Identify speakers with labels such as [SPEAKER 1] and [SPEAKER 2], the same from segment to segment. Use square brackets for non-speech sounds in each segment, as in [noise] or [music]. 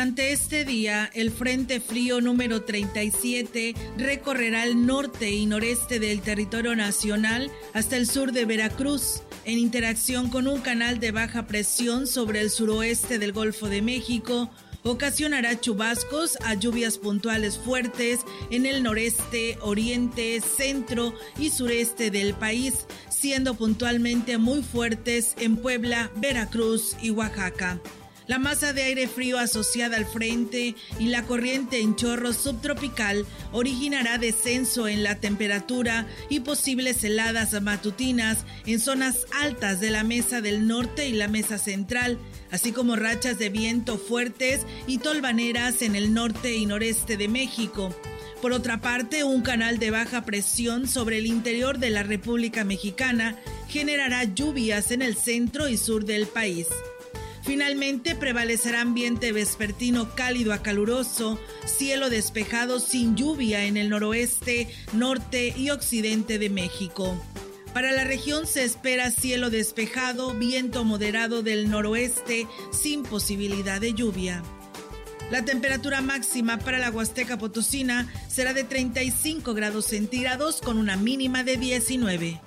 [SPEAKER 1] Durante este día, el Frente Frío número 37 recorrerá el norte y noreste del territorio nacional hasta el sur de Veracruz, en interacción con un canal de baja presión sobre el suroeste del Golfo de México, ocasionará chubascos a lluvias puntuales fuertes en el noreste, oriente, centro y sureste del país, siendo puntualmente muy fuertes en Puebla, Veracruz y Oaxaca. La masa de aire frío asociada al frente y la corriente en chorro subtropical originará descenso en la temperatura y posibles heladas matutinas en zonas altas de la mesa del norte y la mesa central, así como rachas de viento fuertes y tolvaneras en el norte y noreste de México. Por otra parte, un canal de baja presión sobre el interior de la República Mexicana generará lluvias en el centro y sur del país. Finalmente prevalecerá ambiente vespertino cálido a caluroso, cielo despejado sin lluvia en el noroeste, norte y occidente de México. Para la región se espera cielo despejado, viento moderado del noroeste sin posibilidad de lluvia. La temperatura máxima para la Huasteca Potosina será de 35 grados centígrados con una mínima de 19.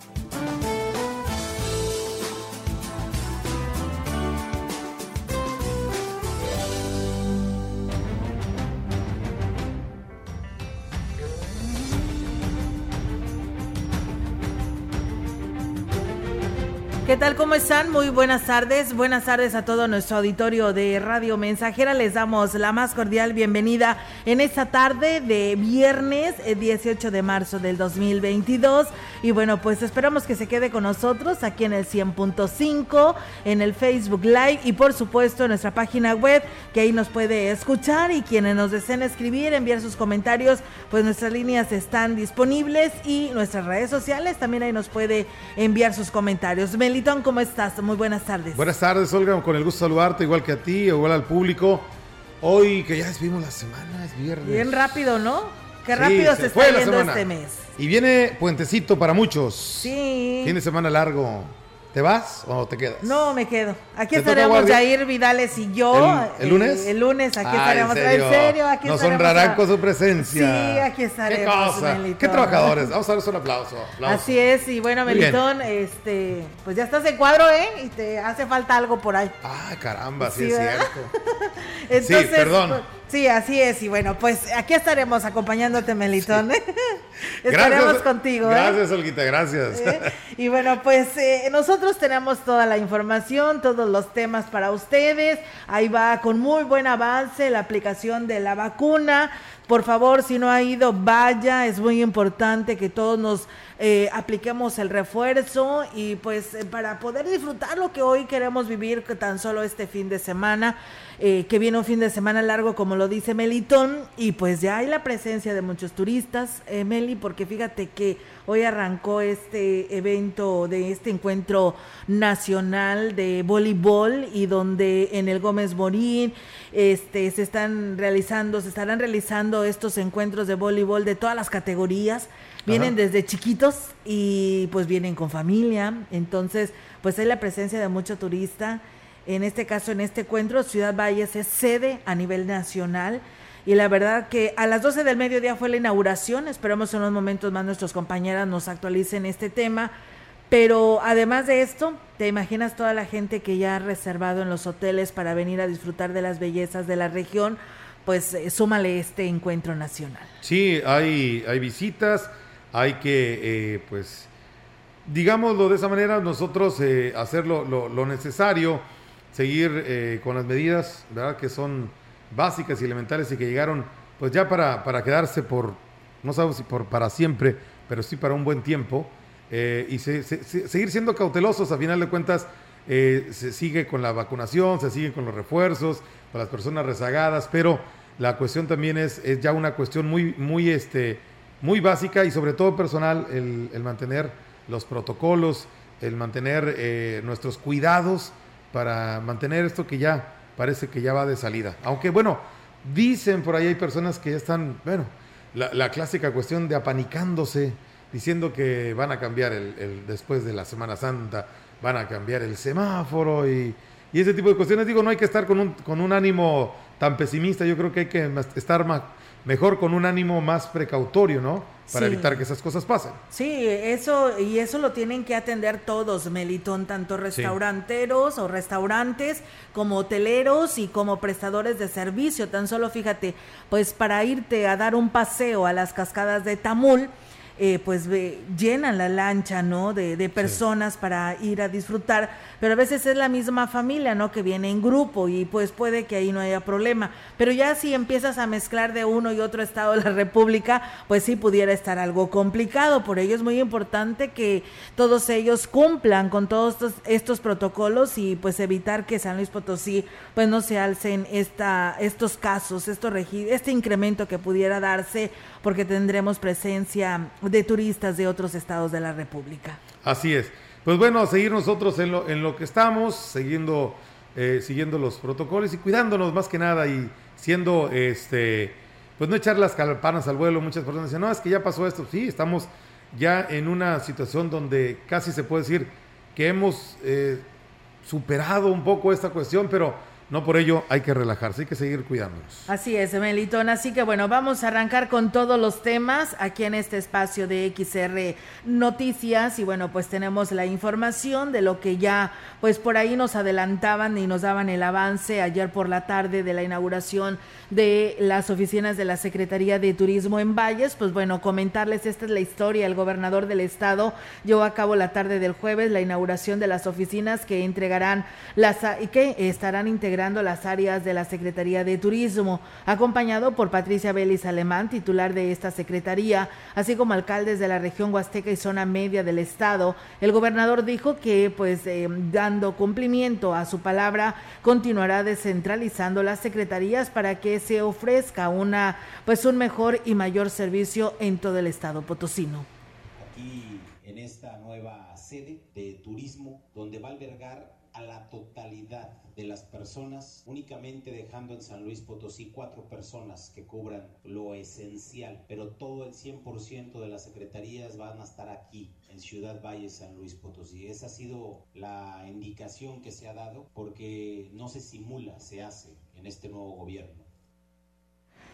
[SPEAKER 1] ¿Qué tal? ¿Cómo están? Muy buenas tardes. Buenas tardes a todo nuestro auditorio de Radio Mensajera. Les damos la más cordial bienvenida en esta tarde de viernes 18 eh, de marzo del 2022. Y bueno, pues esperamos que se quede con nosotros aquí en el 100.5, en el Facebook Live y por supuesto en nuestra página web, que ahí nos puede escuchar y quienes nos deseen escribir, enviar sus comentarios, pues nuestras líneas están disponibles y nuestras redes sociales también ahí nos puede enviar sus comentarios. Melitón, ¿cómo estás? Muy buenas tardes.
[SPEAKER 2] Buenas tardes, Olga, con el gusto de saludarte, igual que a ti, igual al público. Hoy que ya despedimos la semana, es viernes.
[SPEAKER 1] Bien rápido, ¿no? Qué rápido se, está yendo este mes.
[SPEAKER 2] Y viene puentecito para muchos.
[SPEAKER 1] Sí.
[SPEAKER 2] Tiene semana largo. ¿Te vas o te quedas?
[SPEAKER 1] No, me quedo. Aquí estaremos Jair Vidales y yo.
[SPEAKER 2] ¿El, lunes?
[SPEAKER 1] El, lunes, aquí ah, estaremos. ¿en serio? ¿En serio? Aquí
[SPEAKER 2] Nos honrarán con su presencia.
[SPEAKER 1] Sí, aquí estaremos.
[SPEAKER 2] Qué cosa. Qué trabajadores. Vamos a darles un aplauso,
[SPEAKER 1] Así es, y bueno, Melitón, este, pues ya estás en cuadro, ¿eh? Y te hace falta algo por ahí.
[SPEAKER 2] Ah, caramba, sí, es cierto. [laughs]
[SPEAKER 1] Entonces,
[SPEAKER 2] sí, perdón.
[SPEAKER 1] Pues, Sí, así es. Y bueno, pues aquí estaremos acompañándote, Melitón. [laughs] estaremos contigo.
[SPEAKER 2] ¿eh? Gracias, Olguita, gracias.
[SPEAKER 1] ¿Eh? Y bueno, pues eh, nosotros tenemos toda la información, todos los temas para ustedes. Ahí va con muy buen avance la aplicación de la vacuna. Por favor, si no ha ido, vaya. Es muy importante que todos nos apliquemos el refuerzo y pues para poder disfrutar lo que hoy queremos vivir tan solo este fin de semana. Eh, que viene un fin de semana largo, como lo dice Melitón, y pues ya hay la presencia de muchos turistas, eh, Meli, porque fíjate que hoy arrancó este evento de este encuentro nacional de voleibol y donde en el Gómez Morín este, se están realizando, se estarán realizando estos encuentros de voleibol de todas las categorías. Vienen desde chiquitos y pues vienen con familia, entonces pues hay la presencia de mucho turista en este caso, en este encuentro, Ciudad Valles es sede a nivel nacional. Y la verdad que a las 12 del mediodía fue la inauguración. Esperamos en unos momentos más nuestros compañeras nos actualicen este tema. Pero además de esto, ¿te imaginas toda la gente que ya ha reservado en los hoteles para venir a disfrutar de las bellezas de la región? Pues eh, súmale este encuentro nacional.
[SPEAKER 2] Sí, hay, hay visitas, hay que, eh, pues, digámoslo de esa manera, nosotros eh, hacer lo, necesario, seguir con las medidas, ¿verdad? Que son básicas y elementales y que llegaron, pues ya para, para quedarse por, no sabemos si por para siempre, pero sí para un buen tiempo. Eh, y seguir siendo cautelosos, a final de cuentas, eh, se sigue con la vacunación, se sigue con los refuerzos para las personas rezagadas, pero la cuestión también es, es ya una cuestión muy, muy, este, muy básica y sobre todo personal, el, el mantener los protocolos, el mantener eh, nuestros cuidados para mantener esto que ya parece que ya va de salida. Aunque bueno, dicen por ahí hay personas que ya están, bueno, la, clásica cuestión de apanicándose diciendo que van a cambiar el, después de la Semana Santa, van a cambiar el semáforo y, ese tipo de cuestiones. Digo, no hay que estar con un, con un ánimo tan pesimista, yo creo que hay que estar más, mejor con un ánimo más precautorio, ¿no? Para evitar que esas cosas pasen.
[SPEAKER 1] Sí, eso, y eso lo tienen que atender todos, Melitón, tanto restauranteros o restaurantes, como hoteleros y como prestadores de servicio. Tan solo fíjate, pues para irte a dar un paseo a las cascadas de Tamul, eh, pues llenan la lancha, ¿no? De, de personas para ir a disfrutar, pero a veces es la misma familia, ¿no? Que viene en grupo y pues puede que ahí no haya problema. Pero ya si empiezas a mezclar de uno y otro estado de la República, pues sí pudiera estar algo complicado. Por ello es muy importante que todos ellos cumplan con todos estos, estos protocolos y pues evitar que San Luis Potosí pues no se alcen esta, estos casos, estos este incremento que pudiera darse porque tendremos presencia de turistas de otros estados de la República.
[SPEAKER 2] Así es. Pues bueno, a seguir nosotros en lo, en lo que estamos, siguiendo, eh, siguiendo los protocolos y cuidándonos más que nada y siendo, este, pues no echar las campanas al vuelo. Muchas personas dicen, no, es que ya pasó esto. Sí, estamos ya en una situación donde casi se puede decir que hemos eh, superado un poco esta cuestión, pero no por ello hay que relajarse, hay que seguir cuidándonos.
[SPEAKER 1] Así es, Melitón. Así que bueno, vamos a arrancar con todos los temas aquí en este espacio de XR Noticias. Y bueno, pues tenemos la información de lo que ya, pues por ahí nos adelantaban y nos daban el avance ayer por la tarde de la inauguración de las oficinas de la Secretaría de Turismo en Valles. Pues bueno, comentarles, esta es la historia. El gobernador del estado llevó a cabo la tarde del jueves la inauguración de las oficinas que entregarán las y que estarán integrando las áreas de la Secretaría de Turismo, acompañado por Patricia Vélez Alemán, titular de esta secretaría, así como alcaldes de la región Huasteca y zona media del estado. El gobernador dijo que, pues, eh, dando cumplimiento a su palabra, continuará descentralizando las secretarías para que se ofrezca una, pues un mejor y mayor servicio en todo el estado potosino.
[SPEAKER 3] Aquí en esta nueva sede de turismo, donde va a albergar a la totalidad de las personas, únicamente dejando en San Luis Potosí cuatro personas que cubran lo esencial, pero todo el 100% de las secretarías van a estar aquí, en Ciudad Valle, San Luis Potosí. Esa ha sido la indicación que se ha dado porque no se simula, se hace en este nuevo gobierno.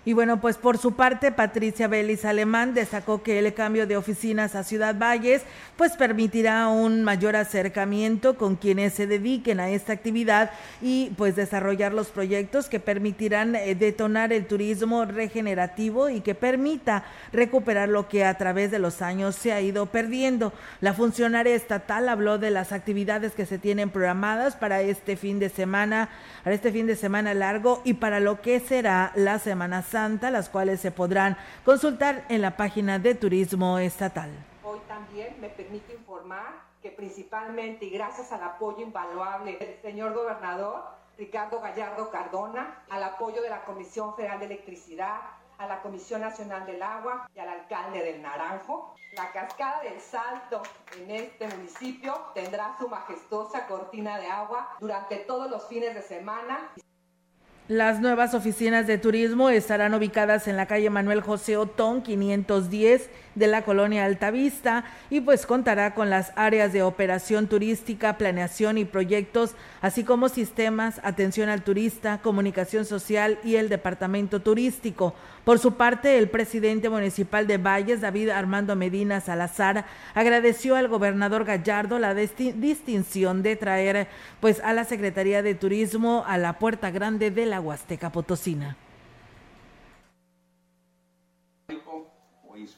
[SPEAKER 1] Y bueno, pues por su parte, Patricia Vélez Alemán destacó que el cambio de oficinas a Ciudad Valles pues permitirá un mayor acercamiento con quienes se dediquen a esta actividad y pues desarrollar los proyectos que permitirán eh, detonar el turismo regenerativo y que permita recuperar lo que a través de los años se ha ido perdiendo. La funcionaria estatal habló de las actividades que se tienen programadas para este fin de semana, para este fin de semana largo y para lo que será la Semana Santa, las cuales se podrán consultar en la página de Turismo Estatal.
[SPEAKER 4] Hoy también me permite informar que principalmente y gracias al apoyo invaluable del señor gobernador Ricardo Gallardo Cardona, al apoyo de la Comisión Federal de Electricidad, a la Comisión Nacional del Agua y al alcalde del Naranjo. La cascada del Salto en este municipio tendrá su majestuosa cortina de agua durante todos los fines de semana.
[SPEAKER 1] Las nuevas oficinas de turismo estarán ubicadas en la calle Manuel José Otón 510 de la colonia Altavista y pues contará con las áreas de operación turística, planeación y proyectos, así como sistemas, atención al turista, comunicación social y el departamento turístico. Por su parte, el presidente municipal de Valles, David Armando Medina Salazar, agradeció al gobernador Gallardo la distinción de traer pues a la Secretaría de Turismo a la Puerta Grande de la Huasteca Potosina.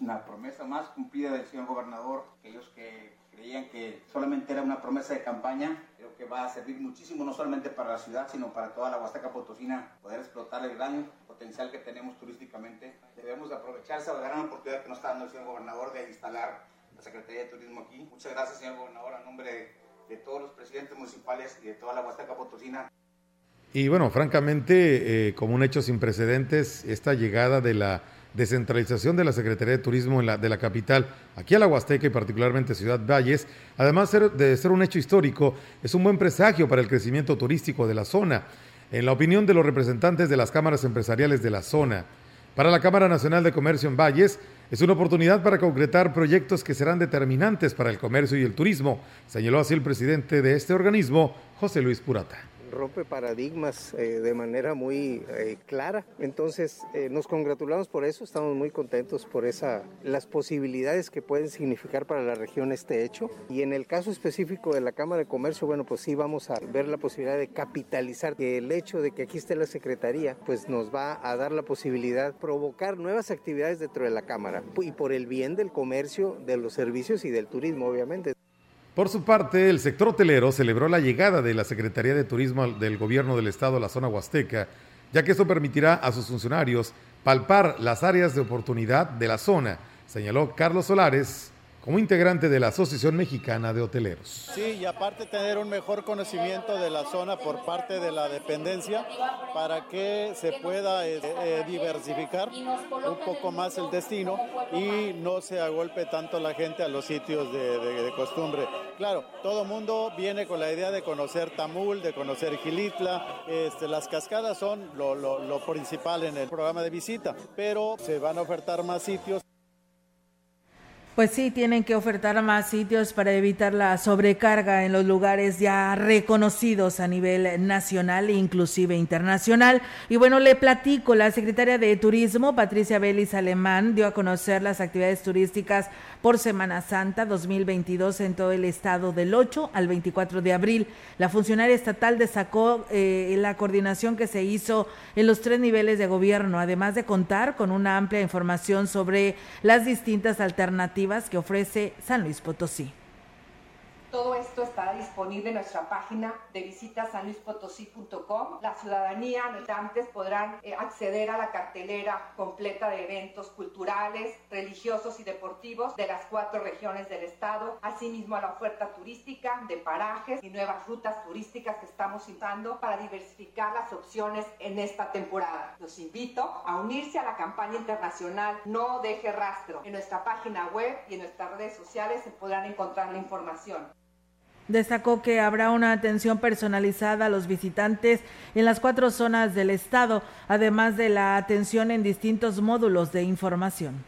[SPEAKER 5] Una promesa más cumplida del señor gobernador, aquellos que creían que solamente era una promesa de campaña, creo que va a servir muchísimo no solamente para la ciudad, sino para toda la Huasteca Potosina, poder explotar el gran potencial que tenemos turísticamente. Debemos aprovechar esa gran oportunidad que nos está dando el señor gobernador de instalar la Secretaría de Turismo aquí. Muchas gracias, señor gobernador, a nombre de, todos los presidentes municipales y de toda la Huasteca Potosina.
[SPEAKER 2] Y bueno, francamente, eh, como un hecho sin precedentes, esta llegada de la descentralización de la Secretaría de Turismo de la capital, aquí a la Huasteca y particularmente Ciudad Valles, además de ser un hecho histórico, es un buen presagio para el crecimiento turístico de la zona. En la opinión de los representantes de las cámaras empresariales de la zona, para la Cámara Nacional de Comercio en Valles es una oportunidad para concretar proyectos que serán determinantes para el comercio y el turismo, señaló así el presidente de este organismo, José Luis Purata
[SPEAKER 6] rompe paradigmas eh, de manera muy eh, clara. Entonces eh, nos congratulamos por eso, estamos muy contentos por esa, las posibilidades que pueden significar para la región este hecho. Y en el caso específico de la Cámara de Comercio, bueno, pues sí vamos a ver la posibilidad de capitalizar el hecho de que aquí esté la Secretaría, pues nos va a dar la posibilidad de provocar nuevas actividades dentro de la Cámara y por el bien del comercio, de los servicios y del turismo, obviamente.
[SPEAKER 2] Por su parte, el sector hotelero celebró la llegada de la Secretaría de Turismo del Gobierno del Estado a la zona huasteca, ya que esto permitirá a sus funcionarios palpar las áreas de oportunidad de la zona, señaló Carlos Solares, como integrante de la Asociación Mexicana de Hoteleros.
[SPEAKER 7] Sí, y aparte tener un mejor conocimiento de la zona por parte de la dependencia para que se pueda eh, eh, diversificar un poco más el destino y no se agolpe tanto la gente a los sitios de, costumbre. Claro, todo mundo viene con la idea de conocer Tamul, de conocer Gilitla, este, las cascadas son lo, lo principal en el programa de visita, pero se van a ofertar más sitios.
[SPEAKER 1] Pues sí, tienen que ofertar más sitios para evitar la sobrecarga en los lugares ya reconocidos a nivel nacional e inclusive internacional. Y bueno, le platico, la secretaria de Turismo, Patricia Belis Alemán, dio a conocer las actividades turísticas por Semana Santa 2022 en todo el estado del 8 al 24 de abril. La funcionaria estatal destacó eh, la coordinación que se hizo en los tres niveles de gobierno, además de contar con una amplia información sobre las distintas alternativas que ofrece San Luis Potosí.
[SPEAKER 4] Todo esto estará disponible en nuestra página de visita sanluispotosí.com. La ciudadanía, habitantes podrán eh, acceder a la cartelera completa de eventos culturales, religiosos y deportivos de las cuatro regiones del estado, asimismo a la oferta turística de parajes y nuevas rutas turísticas que estamos citando para diversificar las opciones en esta temporada. Los invito a unirse a la campaña internacional No deje rastro. En nuestra página web y en nuestras redes sociales se podrán encontrar la información.
[SPEAKER 1] Destacó que habrá una atención personalizada a los visitantes en las cuatro zonas del estado, además de la atención en distintos módulos de información.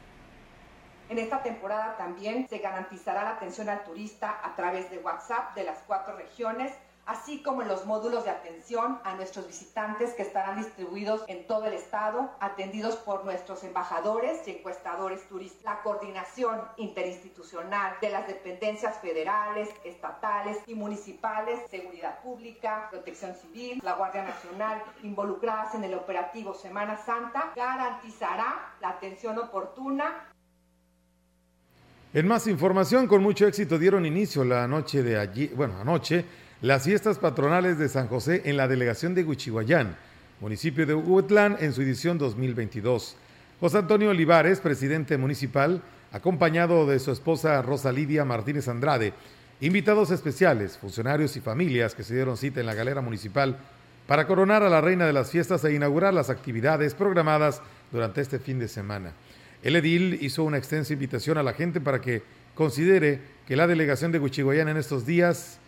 [SPEAKER 4] En esta temporada también se garantizará la atención al turista a través de WhatsApp de las cuatro regiones así como en los módulos de atención a nuestros visitantes que estarán distribuidos en todo el estado, atendidos por nuestros embajadores y encuestadores turísticos. La coordinación interinstitucional de las dependencias federales, estatales y municipales, seguridad pública, protección civil, la Guardia Nacional, involucradas en el operativo Semana Santa, garantizará la atención oportuna
[SPEAKER 2] en más información, con mucho éxito dieron inicio la noche de allí, bueno, anoche, las fiestas patronales de San José en la delegación de Huichihuayán, municipio de Huetlán, en su edición 2022. José Antonio Olivares, presidente municipal, acompañado de su esposa Rosa Lidia Martínez Andrade, invitados especiales, funcionarios y familias que se dieron cita en la galera municipal para coronar a la reina de las fiestas e inaugurar las actividades programadas durante este fin de semana. El edil hizo una extensa invitación a la gente para que considere que la delegación de Huichihuayán en estos días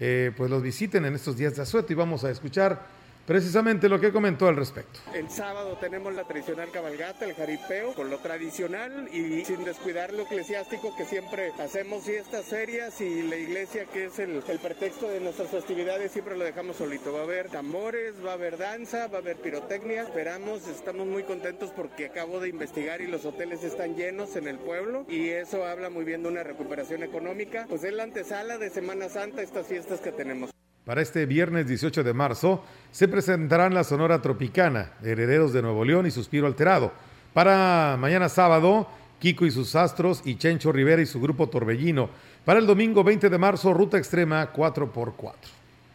[SPEAKER 2] eh, pues los visiten en estos días de asueto y vamos a escuchar precisamente lo que comentó al respecto.
[SPEAKER 8] El sábado tenemos la tradicional cabalgata, el jaripeo, con lo tradicional y sin descuidar lo eclesiástico que siempre hacemos fiestas serias y la iglesia que es el, el pretexto de nuestras festividades siempre lo dejamos solito. Va a haber tambores, va a haber danza, va a haber pirotecnia. Esperamos, estamos muy contentos porque acabo de investigar y los hoteles están llenos en el pueblo y eso habla muy bien de una recuperación económica. Pues es la antesala de Semana Santa estas fiestas que tenemos.
[SPEAKER 2] Para este viernes 18 de marzo se presentarán la Sonora Tropicana, Herederos de Nuevo León y Suspiro Alterado. Para mañana sábado, Kiko y sus astros y Chencho Rivera y su grupo Torbellino. Para el domingo 20 de marzo, Ruta Extrema 4x4.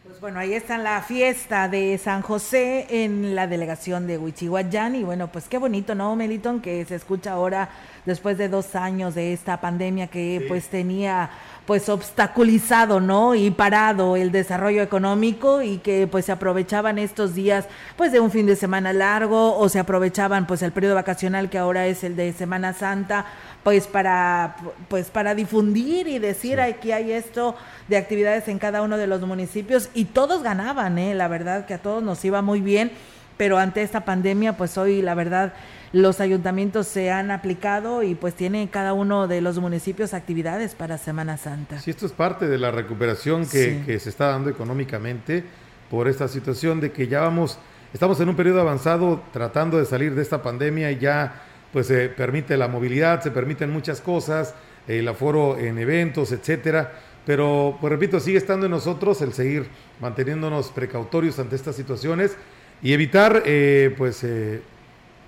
[SPEAKER 1] Pues bueno, ahí está la fiesta de San José en la delegación de Huichihuayán. Y bueno, pues qué bonito, ¿no, Meliton? Que se escucha ahora después de dos años de esta pandemia que sí. pues tenía pues obstaculizado, ¿no? Y parado el desarrollo económico y que pues se aprovechaban estos días pues de un fin de semana largo o se aprovechaban pues el periodo vacacional que ahora es el de Semana Santa pues para pues para difundir y decir sí. aquí hay esto de actividades en cada uno de los municipios y todos ganaban, ¿eh? La verdad que a todos nos iba muy bien, pero ante esta pandemia pues hoy la verdad los ayuntamientos se han aplicado y pues tiene cada uno de los municipios actividades para Semana Santa.
[SPEAKER 2] Sí, esto es parte de la recuperación que, sí. que se está dando económicamente por esta situación de que ya vamos, estamos en un periodo avanzado tratando de salir de esta pandemia y ya pues se permite la movilidad, se permiten muchas cosas, el aforo en eventos, etcétera. Pero, pues repito, sigue estando en nosotros el seguir manteniéndonos precautorios ante estas situaciones y evitar, eh, pues, eh,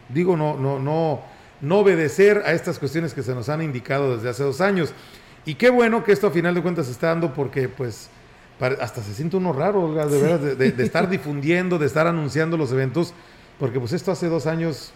[SPEAKER 2] digo, no, no, no, no obedecer a estas cuestiones que se nos han indicado desde hace dos años. Y qué bueno que esto a final de cuentas se está dando porque, pues, hasta se siente uno raro, Olga, de, sí. de, de [laughs] estar difundiendo, de estar anunciando los eventos, porque pues esto hace dos años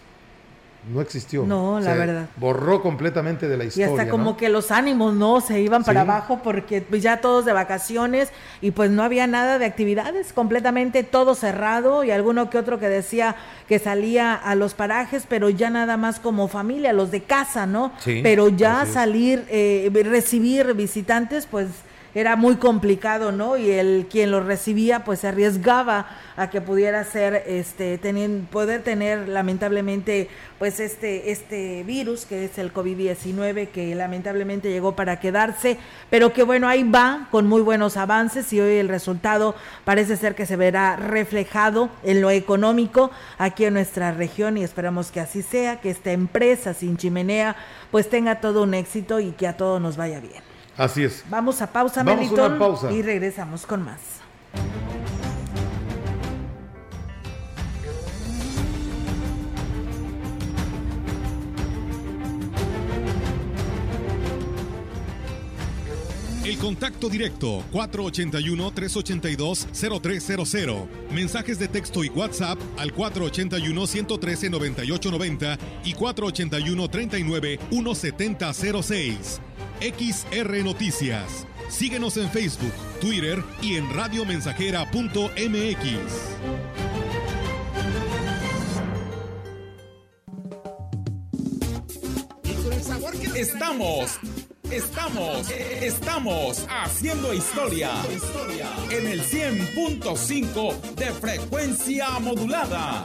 [SPEAKER 2] no existió.
[SPEAKER 1] No, la
[SPEAKER 2] Se
[SPEAKER 1] verdad.
[SPEAKER 2] Borró completamente de la historia.
[SPEAKER 1] Y hasta como
[SPEAKER 2] ¿no?
[SPEAKER 1] que los ánimos, ¿no? Se iban para
[SPEAKER 2] Sí.
[SPEAKER 1] abajo porque pues, ya todos de vacaciones y pues no había nada de actividades, completamente todo cerrado y alguno que otro que decía que salía a los parajes, pero ya nada más como familia, los de casa, ¿no?
[SPEAKER 2] Sí,
[SPEAKER 1] pero ya salir, eh, recibir visitantes, pues era muy complicado, ¿no? Y el quien lo recibía pues se arriesgaba a que pudiera ser este teniendo poder tener lamentablemente pues este este virus que es el COVID-19 que lamentablemente llegó para quedarse, pero que bueno, ahí va con muy buenos avances y hoy el resultado parece ser que se verá reflejado en lo económico aquí en nuestra región y esperamos que así sea, que esta empresa sin chimenea pues tenga todo un éxito y que a todos nos vaya bien.
[SPEAKER 2] Así es.
[SPEAKER 1] Vamos a pausa,
[SPEAKER 2] Vamos a
[SPEAKER 1] Melitón,
[SPEAKER 2] una pausa.
[SPEAKER 1] y regresamos con más.
[SPEAKER 9] El contacto directo 481-382-0300. Mensajes de texto y WhatsApp al 481-113-9890 y 481-39-1706. XR Noticias. Síguenos en Facebook, Twitter y en radiomensajera.mx.
[SPEAKER 10] Estamos, estamos, estamos haciendo historia en el 100.5 de frecuencia modulada.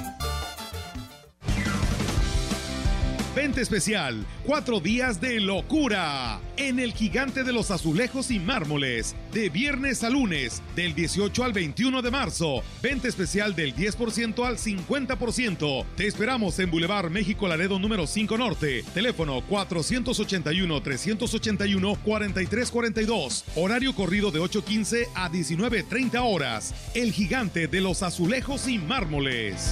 [SPEAKER 9] Vente especial, cuatro días de locura en el gigante de los azulejos y mármoles, de viernes a lunes, del 18 al 21 de marzo. Vente especial del 10% al 50%. Te esperamos en Boulevard México Laredo número 5 Norte. Teléfono 481-381-4342. Horario corrido de 8.15 a 19.30 horas. El gigante de los azulejos y mármoles.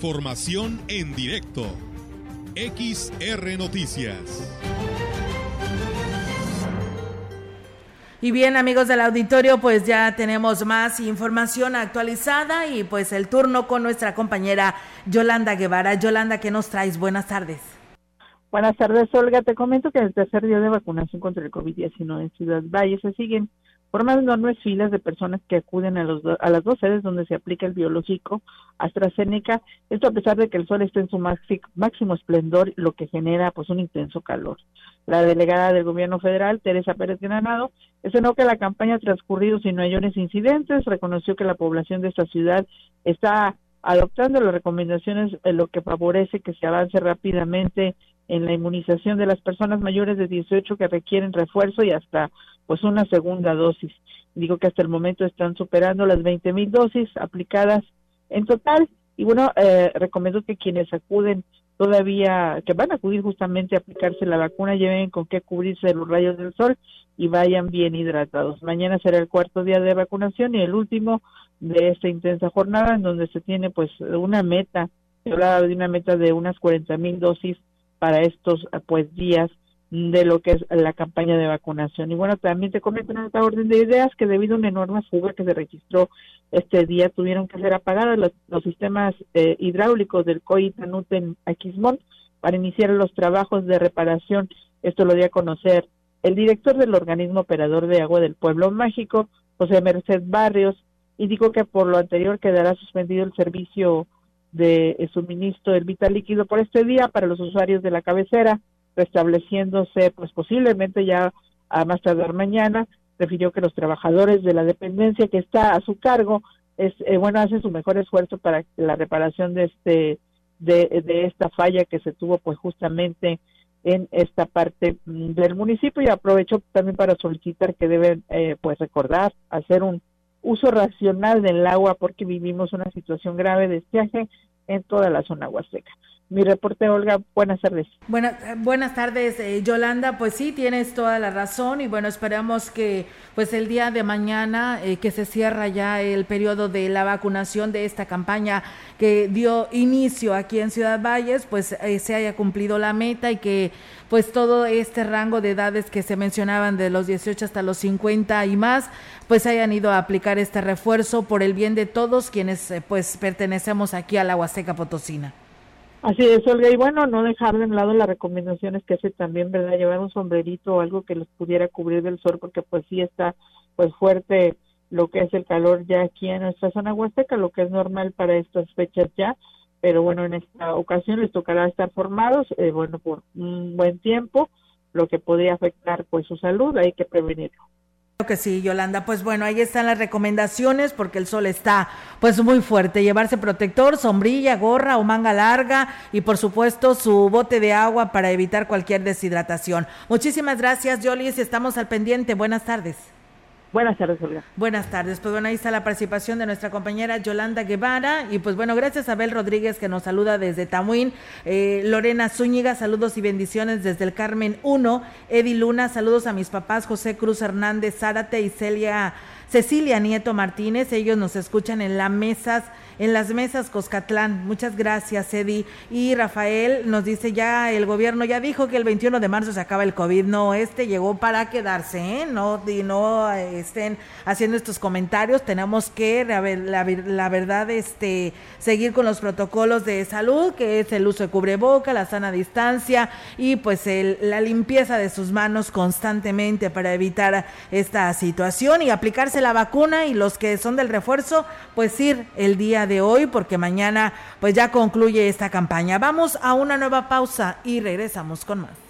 [SPEAKER 9] Información en directo. XR Noticias.
[SPEAKER 1] Y bien, amigos del auditorio, pues ya tenemos más información actualizada y pues el turno con nuestra compañera Yolanda Guevara. Yolanda, ¿qué nos traes? Buenas tardes.
[SPEAKER 11] Buenas tardes, Olga. Te comento que el tercer día de vacunación contra el COVID-19 en Ciudad Valle se siguen formando enormes filas de personas que acuden a, los a las dos sedes donde se aplica el biológico AstraZeneca, esto a pesar de que el sol está en su máximo esplendor, lo que genera pues un intenso calor. La delegada del gobierno federal, Teresa Pérez Granado, escenó que la campaña ha transcurrido sin mayores incidentes, reconoció que la población de esta ciudad está adoptando las recomendaciones, lo que favorece que se avance rápidamente en la inmunización de las personas mayores de 18 que requieren refuerzo y hasta pues una segunda dosis. Digo que hasta el momento están superando las 20 mil dosis aplicadas en total y bueno, eh, recomiendo que quienes acuden todavía, que van a acudir justamente a aplicarse la vacuna, lleven con qué cubrirse los rayos del sol y vayan bien hidratados. Mañana será el cuarto día de vacunación y el último de esta intensa jornada en donde se tiene pues una meta, se hablaba de una meta de unas 40 mil dosis para estos pues días de lo que es la campaña de vacunación. Y bueno, también te comento en esta orden de ideas que debido a una enorme fuga que se registró este día, tuvieron que ser apagados los, sistemas eh, hidráulicos del COI Tanuten Aquismón para iniciar los trabajos de reparación. Esto lo dio a conocer el director del organismo operador de agua del pueblo mágico, José Merced Barrios, indicó que por lo anterior quedará suspendido el servicio de suministro del vital líquido por este día para los usuarios de la cabecera restableciéndose pues posiblemente ya a más tardar mañana refirió que los trabajadores de la dependencia que está a su cargo es eh, bueno hacen su mejor esfuerzo para la reparación de este de, de esta falla que se tuvo pues justamente en esta parte mm, del municipio y aprovecho también para solicitar que deben eh, pues recordar hacer un uso racional del agua porque vivimos una situación grave de estiaje en toda la zona huasteca mi reporte, Olga. Buenas tardes.
[SPEAKER 1] Buenas, buenas tardes, eh, Yolanda. Pues sí, tienes toda la razón y bueno, esperamos que pues el día de mañana eh, que se cierra ya el periodo de la vacunación de esta campaña que dio inicio aquí en Ciudad Valles, pues eh, se haya cumplido la meta y que pues todo este rango de edades que se mencionaban de los 18 hasta los 50 y más, pues hayan ido a aplicar este refuerzo por el bien de todos quienes pues pertenecemos aquí a la Huasteca Potosina.
[SPEAKER 11] Así es, Olga, y bueno, no dejar de lado las recomendaciones que hace también, ¿verdad? Llevar un sombrerito o algo que los pudiera cubrir del sol, porque pues sí está pues fuerte lo que es el calor ya aquí en nuestra zona huasteca, lo que es normal para estas fechas ya, pero bueno, en esta ocasión les tocará estar formados, eh, bueno, por un buen tiempo, lo que podría afectar pues su salud, hay que prevenirlo
[SPEAKER 1] que sí, Yolanda. Pues bueno, ahí están las recomendaciones porque el sol está pues muy fuerte. Llevarse protector, sombrilla, gorra o manga larga y por supuesto su bote de agua para evitar cualquier deshidratación. Muchísimas gracias, Jolis. Estamos al pendiente. Buenas tardes.
[SPEAKER 11] Buenas tardes, Olga.
[SPEAKER 1] Buenas tardes. Pues bueno, ahí está la participación de nuestra compañera Yolanda Guevara. Y pues bueno, gracias a Abel Rodríguez que nos saluda desde Tamuín. Eh, Lorena Zúñiga, saludos y bendiciones desde el Carmen 1. Edi Luna, saludos a mis papás José Cruz Hernández Zárate y Celia, Cecilia Nieto Martínez. Ellos nos escuchan en las mesas en las mesas Coscatlán. Muchas gracias, Edi. Y Rafael nos dice ya, el gobierno ya dijo que el 21 de marzo se acaba el COVID. No, este llegó para quedarse, ¿eh? No, y no eh, estén haciendo estos comentarios. Tenemos que, la, verdad, este, seguir con los protocolos de salud, que es el uso de cubreboca, la sana distancia y pues la limpieza de sus manos constantemente para evitar esta situación y aplicarse la vacuna y los que son del refuerzo, pues ir el día de hoy porque mañana pues ya concluye esta campaña. Vamos a una nueva pausa y regresamos con más.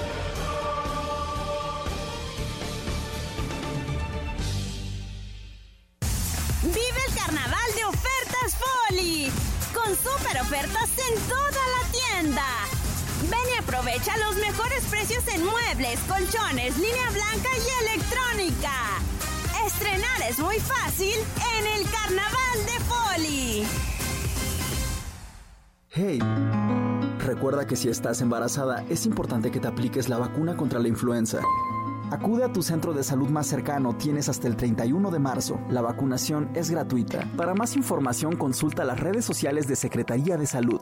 [SPEAKER 12] Hey, recuerda que si estás embarazada es importante que te apliques la vacuna contra la influenza. Acude a tu centro de salud más cercano, tienes hasta el 31 de marzo. La vacunación es gratuita. Para más información consulta las redes sociales de Secretaría de Salud.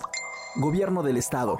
[SPEAKER 12] Gobierno del Estado.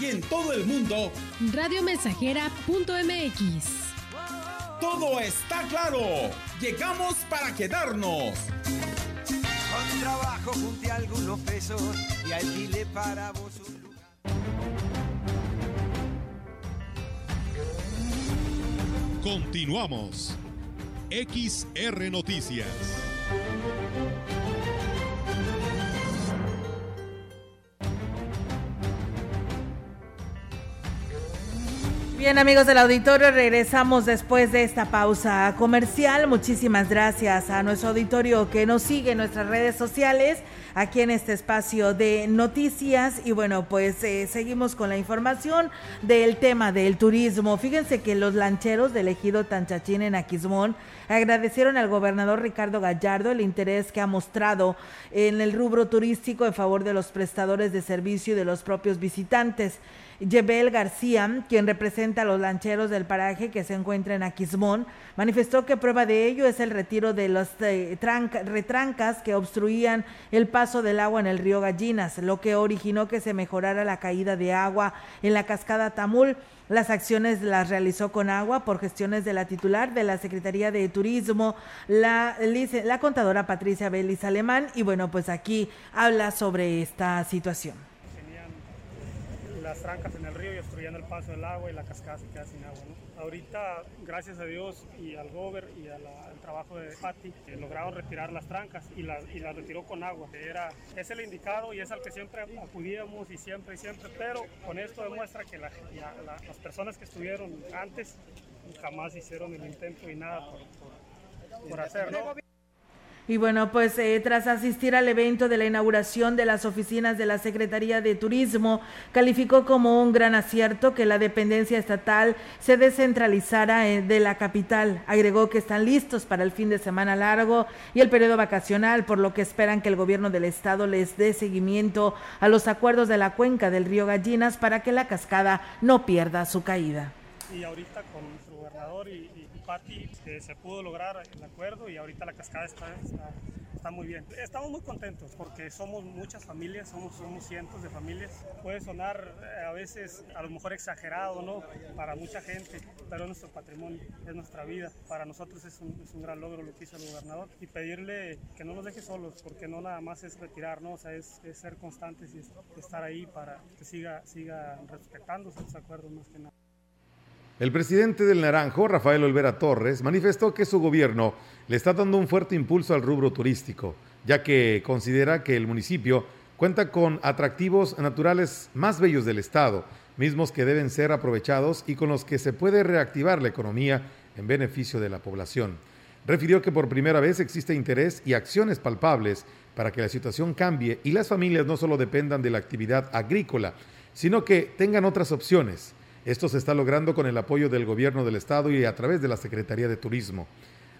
[SPEAKER 10] y en todo el mundo
[SPEAKER 13] radiomensajera.mx.
[SPEAKER 10] Todo está claro. Llegamos para quedarnos.
[SPEAKER 14] Con trabajo junté algunos pesos y alquilé para vos un lugar.
[SPEAKER 9] Continuamos. XR Noticias.
[SPEAKER 1] Bien amigos del auditorio, regresamos después de esta pausa comercial. Muchísimas gracias a nuestro auditorio que nos sigue en nuestras redes sociales, aquí en este espacio de noticias. Y bueno, pues eh, seguimos con la información del tema del turismo. Fíjense que los lancheros del ejido Tanchachín en Aquismón agradecieron al gobernador Ricardo Gallardo el interés que ha mostrado en el rubro turístico en favor de los prestadores de servicio y de los propios visitantes. Yebel García, quien representa a los lancheros del paraje que se encuentra en Aquismón, manifestó que prueba de ello es el retiro de las eh, retrancas que obstruían el paso del agua en el río Gallinas, lo que originó que se mejorara la caída de agua en la cascada Tamul. Las acciones las realizó con agua por gestiones de la titular de la Secretaría de Turismo, la, contadora Patricia Belis Alemán, y bueno, pues aquí habla sobre esta situación
[SPEAKER 15] las trancas en el río y obstruyendo el paso del agua y la cascada se queda sin agua. Ahorita, gracias a Dios y al gober y al trabajo de Patti, eh, lograron retirar las trancas y las, y las retiró con agua, que era, es el indicado y es al que siempre acudíamos y siempre y siempre, pero con esto demuestra que las personas que estuvieron antes jamás hicieron el intento y nada por, por, por hacerlo.
[SPEAKER 1] Y bueno, pues eh, tras asistir al evento de la inauguración de las oficinas de la Secretaría de Turismo, calificó como un gran acierto que la dependencia estatal se descentralizara eh, de la capital. Agregó que están listos para el fin de semana largo y el periodo vacacional, por lo que esperan que el gobierno del estado les dé seguimiento a los acuerdos de la cuenca del río Gallinas para que la cascada no pierda su caída.
[SPEAKER 15] Y ahorita con nuestro gobernador y Patti se pudo lograr el acuerdo y ahorita la cascada está, está, muy bien. Estamos muy contentos porque somos muchas familias, somos, somos cientos de familias. Puede sonar eh, a veces a lo mejor exagerado, ¿no? Para mucha gente, pero es nuestro patrimonio, es nuestra vida. Para nosotros es un, es un gran logro lo que hizo el gobernador y pedirle que no nos deje solos porque no nada más es retirar, ¿no? O sea, es, es ser constantes y estar ahí para que siga, siga respetando sus acuerdos más que nada.
[SPEAKER 2] El presidente del Naranjo, Rafael Olvera Torres, manifestó que su gobierno le está dando un fuerte impulso al rubro turístico, ya que considera que el municipio cuenta con atractivos naturales más bellos del estado, mismos que deben ser aprovechados y con los que se puede reactivar la economía en beneficio de la población. Refirió que por primera vez existe interés y acciones palpables para que la situación cambie y las familias no solo dependan de la actividad agrícola, sino que tengan otras opciones. Esto se está logrando con el apoyo del gobierno del estado y a través de la Secretaría de Turismo.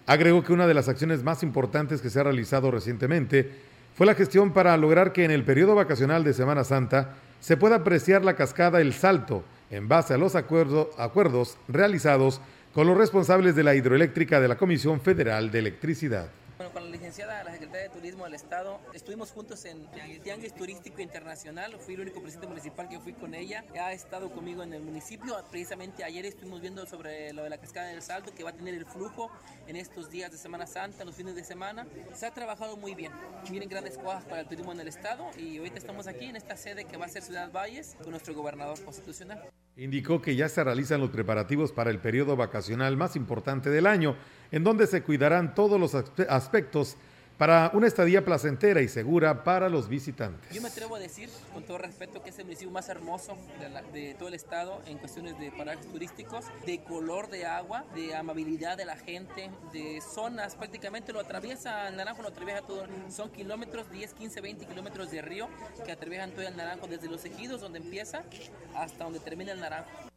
[SPEAKER 2] Agregó que una de las acciones más importantes que se ha realizado recientemente fue la gestión para lograr que en el periodo vacacional de Semana Santa se pueda apreciar la cascada El Salto en base a los acuerdos realizados con los responsables de la hidroeléctrica de la Comisión Federal de Electricidad.
[SPEAKER 16] Bueno, con la licenciada, la secretaria de Turismo del Estado, estuvimos juntos en el Tianguis Turístico Internacional. Fui el único presidente municipal que fui con ella. Ha estado conmigo en el municipio. Precisamente ayer estuvimos viendo sobre lo de la cascada del Salto, que va a tener el flujo en estos días de Semana Santa, los fines de semana. Se ha trabajado muy bien. Miren grandes cosas para el turismo en el Estado. Y ahorita estamos aquí en esta sede que va a ser Ciudad Valles con nuestro gobernador constitucional.
[SPEAKER 2] Indicó que ya se realizan los preparativos para el periodo vacacional más importante del año, en donde se cuidarán todos los aspectos para una estadía placentera y segura para los visitantes.
[SPEAKER 16] Yo me atrevo a decir, con todo respeto, que es el municipio más hermoso de, todo el estado en cuestiones de parajes turísticos, de color de agua, de amabilidad de la gente, de zonas, prácticamente lo atraviesa, el naranjo lo atraviesa todo, son kilómetros, 10, 15, 20 kilómetros de río que atraviesan todo el naranjo, desde los ejidos donde empieza hasta donde termina el naranjo.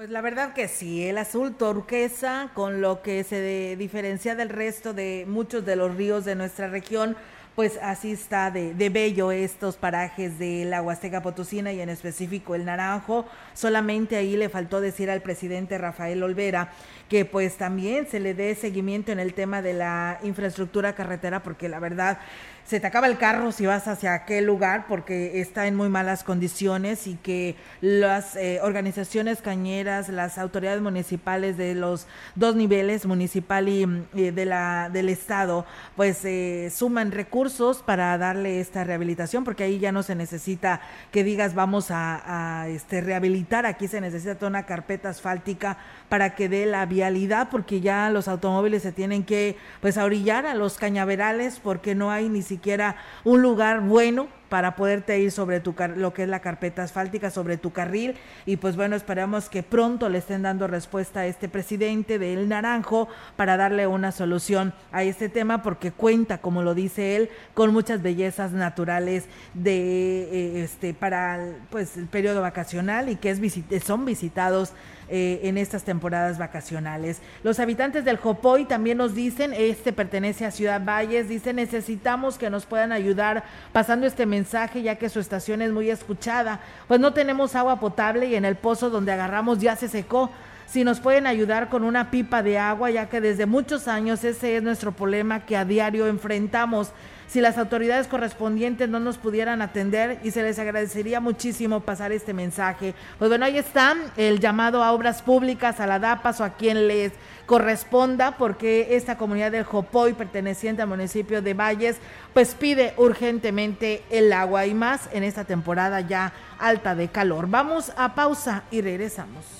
[SPEAKER 1] Pues la verdad que sí, el azul turquesa, con lo que se diferencia del resto de muchos de los ríos de nuestra región, pues así está de, de, bello estos parajes de la Huasteca Potosina y en específico el Naranjo. Solamente ahí le faltó decir al presidente Rafael Olvera que pues también se le dé seguimiento en el tema de la infraestructura carretera, porque la verdad se te acaba el carro si vas hacia aquel lugar porque está en muy malas condiciones y que las eh, organizaciones cañeras, las autoridades municipales de los dos niveles, municipal y, de la, del Estado, pues eh, suman recursos para darle esta rehabilitación, porque ahí ya no se necesita que digas vamos a, a este, rehabilitar, aquí se necesita toda una carpeta asfáltica para que dé la vialidad, porque ya los automóviles se tienen que pues orillar a los cañaverales porque no hay ni siquiera un lugar bueno para poderte ir sobre tu lo que es la carpeta asfáltica sobre tu carril y pues bueno esperamos que pronto le estén dando respuesta a este presidente del Naranjo para darle una solución a este tema porque cuenta como lo dice él con muchas bellezas naturales de eh, este para pues el periodo vacacional y que es son visitados eh, en estas temporadas vacacionales. Los habitantes del Jopoy también nos dicen, este pertenece a Ciudad Valles, dice necesitamos que nos puedan ayudar pasando este mensaje ya que su estación es muy escuchada, pues no tenemos agua potable y en el pozo donde agarramos ya se secó. Si nos pueden ayudar con una pipa de agua, ya que desde muchos años ese es nuestro problema que a diario enfrentamos si las autoridades correspondientes no nos pudieran atender y se les agradecería muchísimo pasar este mensaje. Pues bueno, ahí está el llamado a obras públicas, a la DAPAS o a quien les corresponda, porque esta comunidad del Jopoy, perteneciente al municipio de Valles, pues pide urgentemente el agua y más en esta temporada ya alta de calor. Vamos a pausa y regresamos.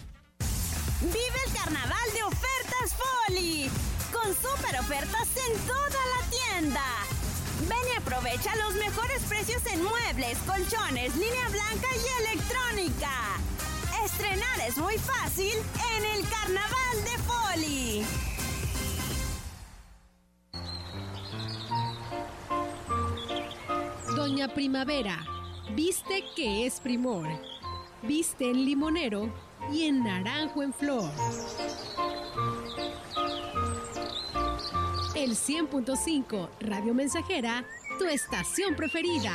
[SPEAKER 17] Vive el carnaval de ofertas Foli, con super ofertas en toda la tienda. Ven y aprovecha los mejores precios en muebles, colchones, línea blanca y electrónica. Estrenar es muy fácil en el Carnaval de Poli.
[SPEAKER 13] Doña Primavera, viste que es primor. Viste en limonero y en naranjo en flor. El 100.5 Radio Mensajera, tu estación preferida.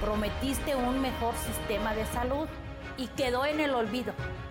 [SPEAKER 18] Prometiste un mejor sistema de salud y quedó en el olvido.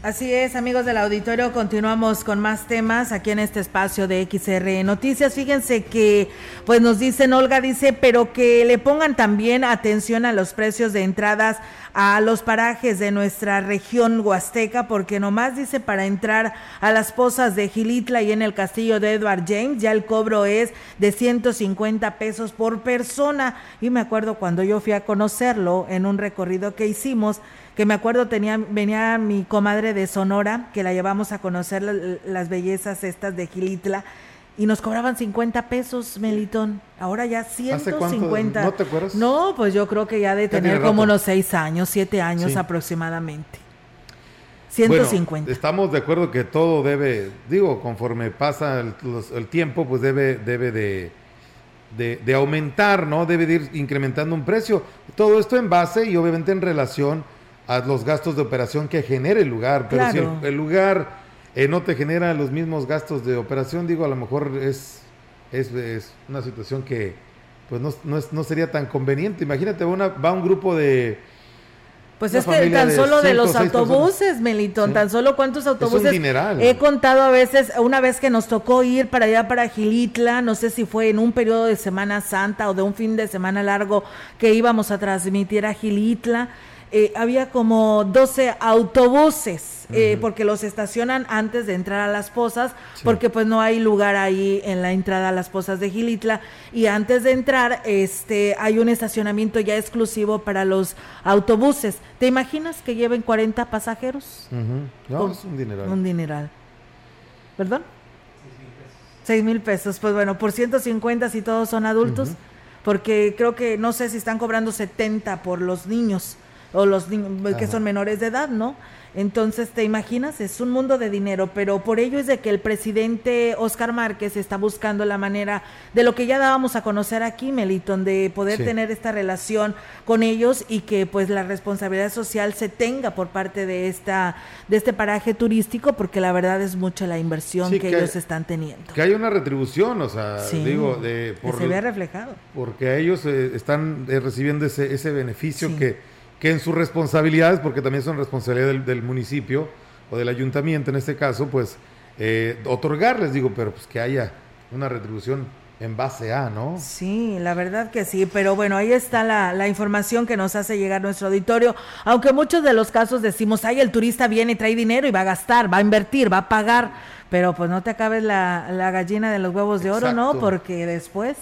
[SPEAKER 1] Así es, amigos del auditorio, continuamos con más temas aquí en este espacio de XR Noticias. Fíjense que, pues nos dicen, Olga dice, pero que le pongan también atención a los precios de entradas a los parajes de nuestra región huasteca, porque nomás dice para entrar a las pozas de Gilitla y en el castillo de Edward James, ya el cobro es de 150 pesos por persona. Y me acuerdo cuando yo fui a conocerlo en un recorrido que hicimos, que me acuerdo tenía venía mi comadre de Sonora, que la llevamos a conocer la, las bellezas estas de Gilitla y nos cobraban 50 pesos, Melitón. Ahora ya 150.
[SPEAKER 2] ¿No te acuerdas?
[SPEAKER 1] No, pues yo creo que ya de tener como unos 6 años, 7 años sí. aproximadamente. 150.
[SPEAKER 2] Bueno, estamos de acuerdo que todo debe, digo, conforme pasa el, los, el tiempo, pues debe, debe de, de, de, aumentar, ¿no? Debe de ir incrementando un precio. Todo esto en base y obviamente en relación a los gastos de operación que genere el lugar. Pero claro. si el, el lugar eh, no te genera los mismos gastos de operación, digo, a lo mejor es, es, es una situación que pues no, no, es, no, sería tan conveniente. Imagínate, una, va un grupo de...
[SPEAKER 1] Pues es que tan solo de, de los autobuses, personas. Melitón, sí. tan solo cuántos autobuses.
[SPEAKER 2] Dineral,
[SPEAKER 1] he contado a veces, una vez que nos tocó ir para allá, para Gilitla, no sé si fue en un periodo de Semana Santa o de un fin de semana largo que íbamos a transmitir a Gilitla eh, había como 12 autobuses, uh -huh. eh, porque los estacionan antes de entrar a las pozas, sí. porque pues no hay lugar ahí en la entrada a las pozas de Gilitla, y antes de entrar este hay un estacionamiento ya exclusivo para los autobuses. ¿Te imaginas que lleven 40 pasajeros?
[SPEAKER 2] Uh -huh. No, es un dineral.
[SPEAKER 1] Un dineral. ¿Perdón? 6 mil pesos. Pues bueno, por 150 si todos son adultos, uh -huh. porque creo que no sé si están cobrando 70 por los niños o los niños que son menores de edad, ¿no? Entonces, ¿te imaginas? Es un mundo de dinero, pero por ello es de que el presidente Oscar Márquez está buscando la manera de lo que ya dábamos a conocer aquí, Meliton, de poder sí. tener esta relación con ellos y que pues la responsabilidad social se tenga por parte de esta de este paraje turístico, porque la verdad es mucha la inversión sí, que, que, ellos están teniendo.
[SPEAKER 2] Que hay una retribución, o sea,
[SPEAKER 1] sí,
[SPEAKER 2] digo, de
[SPEAKER 1] por, que se vea reflejado.
[SPEAKER 2] Porque ellos eh, están eh, recibiendo ese, ese beneficio que que en sus responsabilidades, porque también son responsabilidad del, del municipio o del ayuntamiento en este caso, pues eh, otorgarles, digo, pero pues que haya una retribución en base a, ¿no?
[SPEAKER 1] Sí, la verdad que sí, pero bueno, ahí está la, la, información que nos hace llegar nuestro auditorio, aunque muchos de los casos decimos, ay, el turista viene y trae dinero y va a gastar, va a invertir, va a pagar, pero pues no te acabes la, la gallina de los huevos de oro, Exacto. ¿no? Porque después...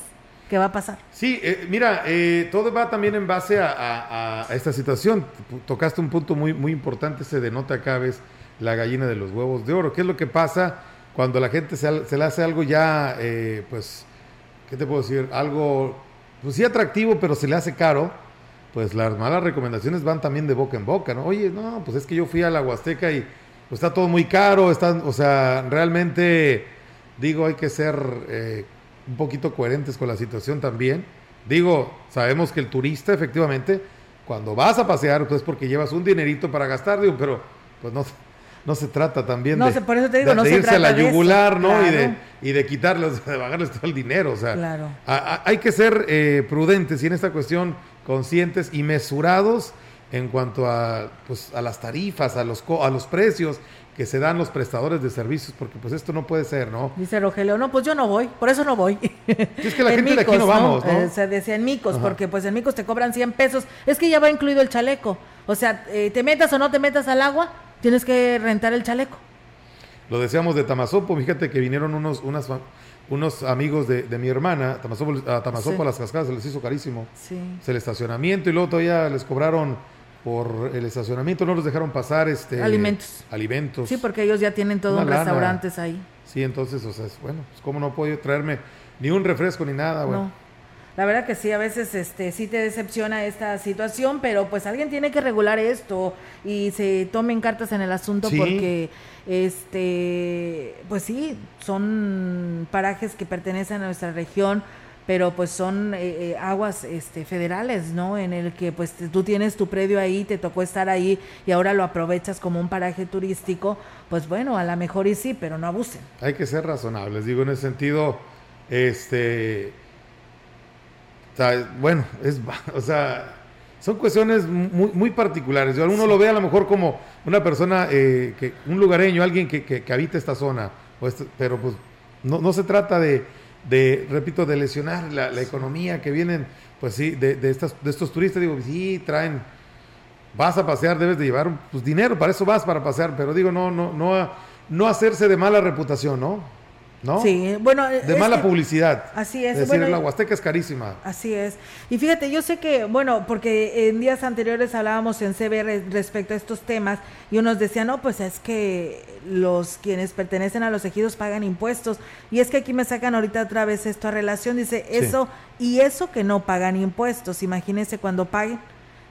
[SPEAKER 1] ¿Qué va a pasar?
[SPEAKER 2] Sí, eh, mira, eh, todo va también en base a, esta situación. Tocaste un punto muy, muy importante, ese de no te acabes la gallina de los huevos de oro. ¿Qué es lo que pasa cuando la gente se, se le hace algo ya, eh, pues, ¿qué te puedo decir? Algo, pues sí atractivo, pero se le hace caro. Pues las malas recomendaciones van también de boca en boca, ¿no? Oye, no, pues es que yo fui a la Huasteca y pues, está todo muy caro, está, o sea, realmente digo, hay que ser eh, un poquito coherentes con la situación también. Digo, sabemos que el turista efectivamente, cuando vas a pasear, pues porque llevas un dinerito para gastar, digo, pero pues no, no se trata también
[SPEAKER 1] no
[SPEAKER 2] de,
[SPEAKER 1] sé, por eso te digo,
[SPEAKER 2] de-
[SPEAKER 1] no
[SPEAKER 2] de
[SPEAKER 1] se
[SPEAKER 2] irse a la
[SPEAKER 1] eso,
[SPEAKER 2] yugular, ¿no? Y, de,
[SPEAKER 1] claro.
[SPEAKER 2] y de quitarles, [laughs] de bajarles todo el dinero. O sea,
[SPEAKER 1] Claro.
[SPEAKER 2] a- a- hay que ser eh, prudentes y en esta cuestión conscientes y mesurados en cuanto a, pues, a las tarifas, a los, co- a los precios que se dan los prestadores de servicios, porque pues esto no puede ser, ¿no?
[SPEAKER 1] Dice Rogelio, no, pues yo no voy, por eso no voy.
[SPEAKER 2] es que la [laughs]
[SPEAKER 1] En
[SPEAKER 2] gente de aquí no vamos, ¿no?
[SPEAKER 1] Eh, se decía en Micos,
[SPEAKER 2] Ajá.
[SPEAKER 1] porque pues en Micos te cobran 100 pesos. Es que ya va incluido el chaleco. O sea, eh, te metas o no te metas al agua, tienes que rentar el chaleco.
[SPEAKER 2] Lo decíamos de Tamazopo, fíjate que vinieron unos, unas, unos amigos de, de mi hermana, Tamazopo, a Tamazopo
[SPEAKER 1] Sí.
[SPEAKER 2] a las cascadas se les hizo carísimo.
[SPEAKER 1] Sí.
[SPEAKER 2] Es el estacionamiento y luego todavía les cobraron por el estacionamiento, no los dejaron pasar este
[SPEAKER 1] Alimentos.
[SPEAKER 2] alimentos.
[SPEAKER 1] Sí, porque ellos ya tienen todo
[SPEAKER 2] Una
[SPEAKER 1] un
[SPEAKER 2] lana.
[SPEAKER 1] restaurantes ahí.
[SPEAKER 2] Sí, entonces, o sea, es, bueno, pues cómo no puedo traerme ni un refresco ni nada, bueno.
[SPEAKER 1] No. La verdad que sí, a veces este sí te decepciona esta situación, pero pues alguien tiene que regular esto y se tomen cartas en el asunto
[SPEAKER 2] Sí.
[SPEAKER 1] porque este pues sí, son parajes que pertenecen a nuestra región, pero pues son eh, eh, aguas este federales, ¿no? En el que pues tú tienes tu predio ahí, te tocó estar ahí y ahora lo aprovechas como un paraje turístico, pues bueno, a lo mejor y sí, pero no abusen.
[SPEAKER 2] Hay que ser razonables, digo, en ese sentido, este, bueno, es, [laughs] o sea, son cuestiones muy, muy particulares. Yo, Uno lo ve a lo mejor como una persona, eh, que, un lugareño, alguien que, que- que habita esta zona, este- pero pues no, no se trata de, de, repito, de lesionar la, economía que vienen, pues sí, de, de, estas, de estos turistas, digo, sí, traen, vas a pasear, debes de llevar pues, dinero, para eso vas, para pasear, pero digo, no, no, no, no hacerse de mala reputación, ¿no? ¿No?
[SPEAKER 1] Sí, bueno,
[SPEAKER 2] De mala
[SPEAKER 1] que-
[SPEAKER 2] publicidad.
[SPEAKER 1] Así es,
[SPEAKER 2] decir,
[SPEAKER 1] bueno,
[SPEAKER 2] la Huasteca es carísima.
[SPEAKER 1] Así es. Y fíjate, yo sé que, bueno, porque en días anteriores hablábamos en CBR respecto a estos temas y unos decían, no, pues es que los quienes pertenecen a los ejidos pagan impuestos. Y es que aquí me sacan ahorita otra vez esto a relación, dice,
[SPEAKER 19] Sí.
[SPEAKER 1] eso y eso que no pagan impuestos. Imagínense cuando paguen.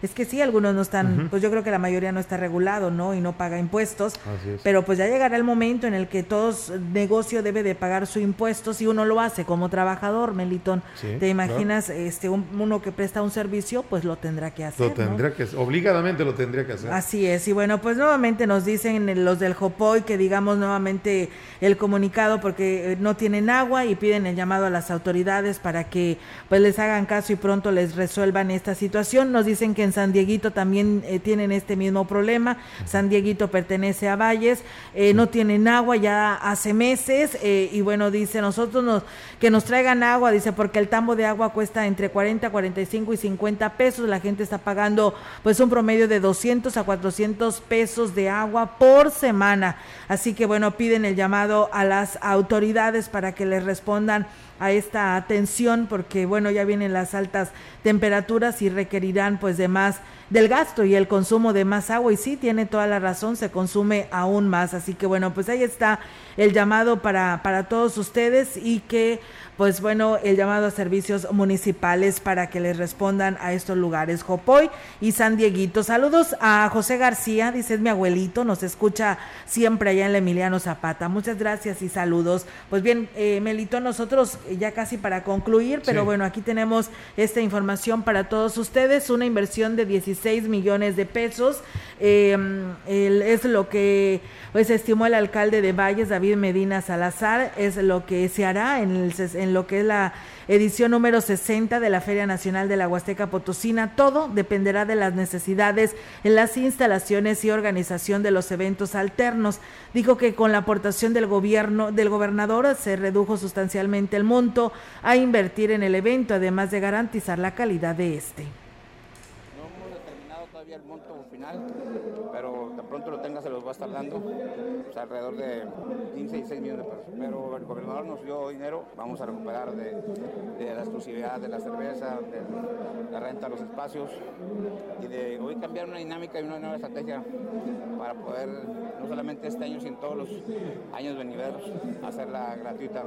[SPEAKER 1] Es que sí, algunos no están, pues yo creo que la mayoría no está regulado, ¿no? Y no paga impuestos.
[SPEAKER 2] Así es.
[SPEAKER 1] Pero pues ya llegará el momento en el que todo s- negocio debe de pagar su impuesto si uno lo hace como trabajador, Melitón.
[SPEAKER 2] Sí,
[SPEAKER 1] ¿Te imaginas este un- uno que presta un servicio? Pues lo tendrá que hacer.
[SPEAKER 2] Lo
[SPEAKER 1] ¿no?
[SPEAKER 2] tendría que obligadamente lo tendría que hacer.
[SPEAKER 1] Así es, y bueno, pues nuevamente nos dicen los del Jopoy que digamos nuevamente el comunicado porque eh, no tienen agua y piden el llamado a las autoridades para que pues les hagan caso y pronto les resuelvan esta situación. Nos dicen que en San Dieguito también eh, tienen este mismo problema. San Dieguito pertenece a Valles, eh, no tienen agua ya hace meses eh, y bueno, dice nosotros nos, que nos traigan agua, dice porque el tambo de agua cuesta entre 40, 45 y 50 pesos, la gente está pagando pues un promedio de 200 a 400 pesos de agua por semana. Así que bueno, piden el llamado a las autoridades para que les respondan a esta atención porque bueno, ya vienen las altas temperaturas y requerirán pues de más del gasto y el consumo de más agua. Y sí tiene toda la razón, se consume aún más, así que bueno, pues ahí está el llamado para para todos ustedes y que pues bueno, el llamado a servicios municipales para que les respondan a estos lugares, Jopoy y San Dieguito. Saludos a José García, dice es mi abuelito, nos escucha siempre allá en la Emiliano Zapata. Muchas gracias y saludos. Pues bien, eh, Melito, nosotros eh, ya casi para concluir, pero
[SPEAKER 19] Sí.
[SPEAKER 1] bueno, aquí tenemos esta información para todos ustedes, una inversión de 16 millones de pesos, eh, el- es lo que pues estimó el alcalde de Valles, David Medina Salazar, es lo que se hará en, el ses- en lo que es la edición número 60 de la Feria Nacional de la Huasteca Potosina. Todo dependerá de las necesidades en las instalaciones y organización de los eventos alternos. Dijo que con la aportación del gobierno, del gobernador, se redujo sustancialmente el monto a invertir en el evento, además de garantizar la calidad de este.
[SPEAKER 20] No hemos determinado todavía el monto pero tan pronto lo tenga se los va a estar dando, pues, alrededor de 15 y 6 millones de pesos. Pero el gobernador nos dio dinero, vamos a recuperar de, de la exclusividad de la cerveza, de la renta de los espacios y de hoy cambiar una dinámica y una nueva estrategia para poder, no solamente este año, sino todos los años venideros, hacerla gratuita.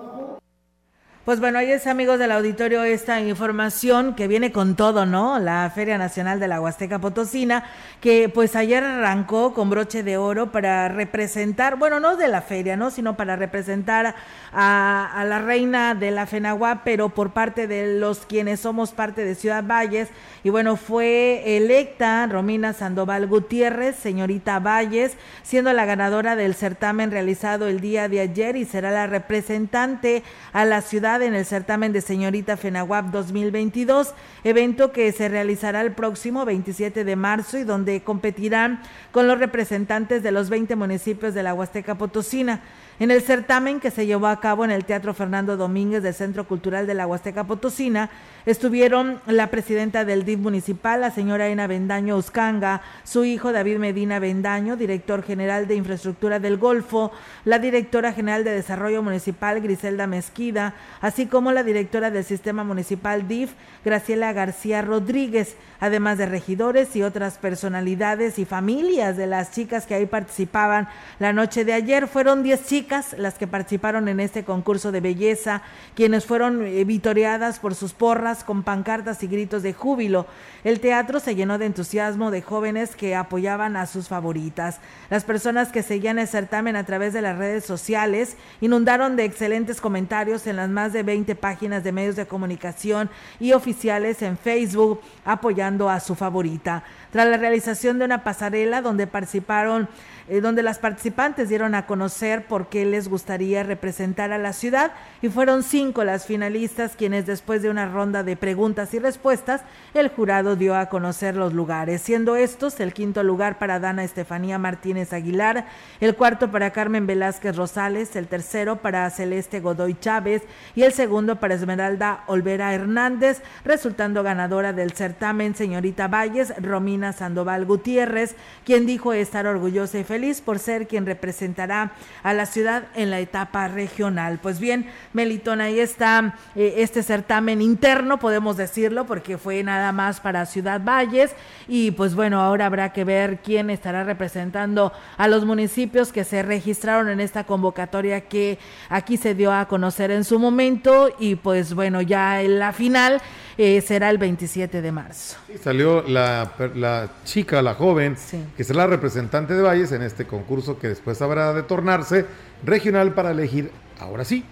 [SPEAKER 1] Pues bueno, ahí es amigos del auditorio esta información que viene con todo, ¿no? La Feria Nacional de la Huasteca Potosina, que pues ayer arrancó con broche de oro para representar, bueno, no de la feria, ¿no? Sino para representar a, la reina de la FENAGUA, pero por parte de los quienes somos parte de Ciudad Valles. Y bueno, fue electa Romina Sandoval Gutiérrez, señorita Valles, siendo la ganadora del certamen realizado el día de ayer y será la representante a la ciudad en el certamen de señorita FENAWAP 2022, evento que se realizará el próximo 27 de marzo y donde competirán con los representantes de los 20 municipios de la Huasteca Potosina. En el certamen que se llevó a cabo en el Teatro Fernando Domínguez del Centro Cultural de la Huasteca Potosina, estuvieron la presidenta del DIF municipal, la señora Ena Bendaño Uscanga, su hijo David Medina Bendaño, director general de Infraestructura del Golfo, la directora general de Desarrollo Municipal, Griselda Mezquida, así como la directora del Sistema Municipal DIF, Graciela García Rodríguez, además de regidores y otras personalidades y familias de las chicas que ahí participaban la noche de ayer. Fueron 10 chicas las que participaron en este concurso de belleza, quienes fueron eh, vitoreadas por sus porras con pancartas y gritos de júbilo. El teatro se llenó de entusiasmo de jóvenes que apoyaban a sus favoritas. Las personas que seguían el certamen a través de las redes sociales inundaron de excelentes comentarios en las más de 20 páginas de medios de comunicación y oficiales en Facebook apoyando a su favorita. Tras la realización de una pasarela donde participaron eh, donde las participantes dieron a conocer por qué les gustaría representar a la ciudad. Y fueron cinco las finalistas quienes después de una ronda de preguntas y respuestas el jurado dio a conocer los lugares, siendo estos el quinto lugar para Dana Estefanía Martínez Aguilar, el cuarto para Carmen Velázquez Rosales, el tercero para Celeste Godoy Chávez y el segundo para Esmeralda Olvera Hernández, resultando ganadora del certamen señorita Valles, Romina Sandoval Gutiérrez, quien dijo estar orgullosa y feliz por ser quien representará a la ciudad en la etapa regional. Pues bien, Melitón, ahí está eh, este certamen interno, podemos decirlo, porque fue nada más para Ciudad Valles y pues bueno, ahora habrá que ver quién estará representando a los municipios que se registraron en esta convocatoria que aquí se dio a conocer en su momento y pues bueno, ya en la final eh, será el 27 de marzo.
[SPEAKER 2] salió la, la, chica, la joven, que será la representante de Valles en este concurso que después habrá de tornarse regional para elegir, ahora sí,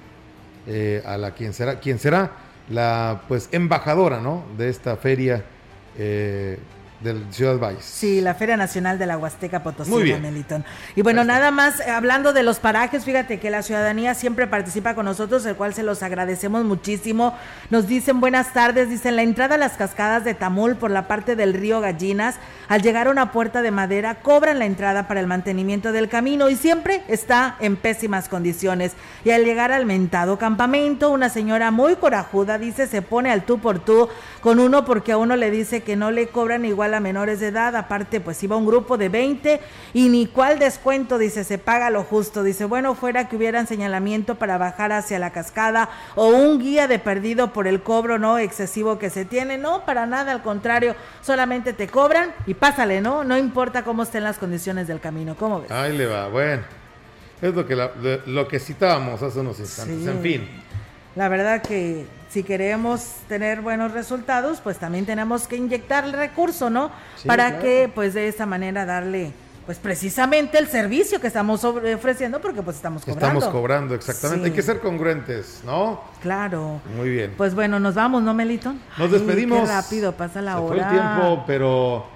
[SPEAKER 2] eh, a la quien será, quien será la pues embajadora, ¿no? De esta feria eh, del Ciudad Valles.
[SPEAKER 1] Sí, la Feria Nacional de la Huasteca Potosí, Melitón. Y bueno, nada más, eh, hablando de los parajes, fíjate que la ciudadanía siempre participa con nosotros, el cual se los agradecemos muchísimo. Nos dicen buenas tardes, dicen la entrada a las cascadas de Tamul por la parte del río Gallinas, al llegar a una puerta de madera, cobran la entrada para el mantenimiento del camino y siempre está en pésimas condiciones. Y al llegar al mentado campamento, una señora muy corajuda dice se pone al tú por tú con uno porque a uno le dice que no le cobran igual a menores de edad, aparte pues iba un grupo de 20 y ni cuál descuento, dice, se paga lo justo, dice, bueno, fuera que hubieran señalamiento para bajar hacia la cascada o un guía de perdido por el cobro no excesivo que se tiene, no, para nada, al contrario, solamente te cobran y pásale, ¿no? No importa cómo estén las condiciones del camino, ¿cómo ves?
[SPEAKER 2] Ahí le va, bueno, es lo que, lo que citábamos hace unos instantes, en fin.
[SPEAKER 1] La verdad que si queremos tener buenos resultados, pues también tenemos que inyectar el recurso, ¿no? Para que pues de esta manera darle pues precisamente el servicio que estamos ofreciendo porque pues estamos cobrando.
[SPEAKER 2] Estamos cobrando, exactamente. Hay que ser congruentes, ¿no?
[SPEAKER 1] Claro.
[SPEAKER 2] Muy bien.
[SPEAKER 1] Pues bueno, nos vamos, ¿no, Melito?
[SPEAKER 2] Nos despedimos.
[SPEAKER 1] qué rápido pasa la hora.
[SPEAKER 2] Fue el tiempo, pero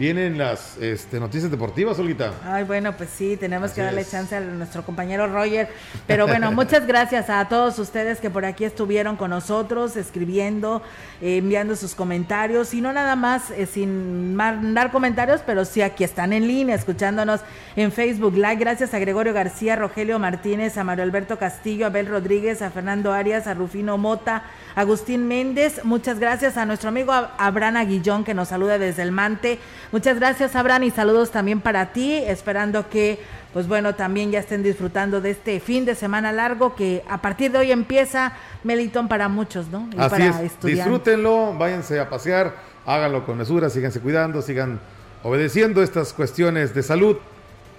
[SPEAKER 2] Vienen las este, noticias deportivas, Olita.
[SPEAKER 1] Ay, bueno, pues sí, tenemos que darle chance a nuestro compañero Roger. Pero bueno, [laughs] muchas gracias a todos ustedes que por aquí estuvieron con nosotros, escribiendo, eh, enviando sus comentarios. Y no nada más eh, sin mandar comentarios, pero sí aquí están en línea, escuchándonos en Facebook Live. Gracias a Gregorio García, Rogelio Martínez, a Mario Alberto Castillo, a Abel Rodríguez, a Fernando Arias, a Rufino Mota, Agustín Méndez. Muchas gracias a nuestro amigo Abraham Aguillón que nos saluda desde el Mante. Muchas gracias Abraham y saludos también para ti, esperando que pues bueno, también ya estén disfrutando de este fin de semana largo que a partir de hoy empieza Melitón para muchos, ¿no?
[SPEAKER 2] Y Así para es. Disfrútenlo, váyanse a pasear, háganlo con mesura, síganse cuidando, sigan obedeciendo estas cuestiones de salud,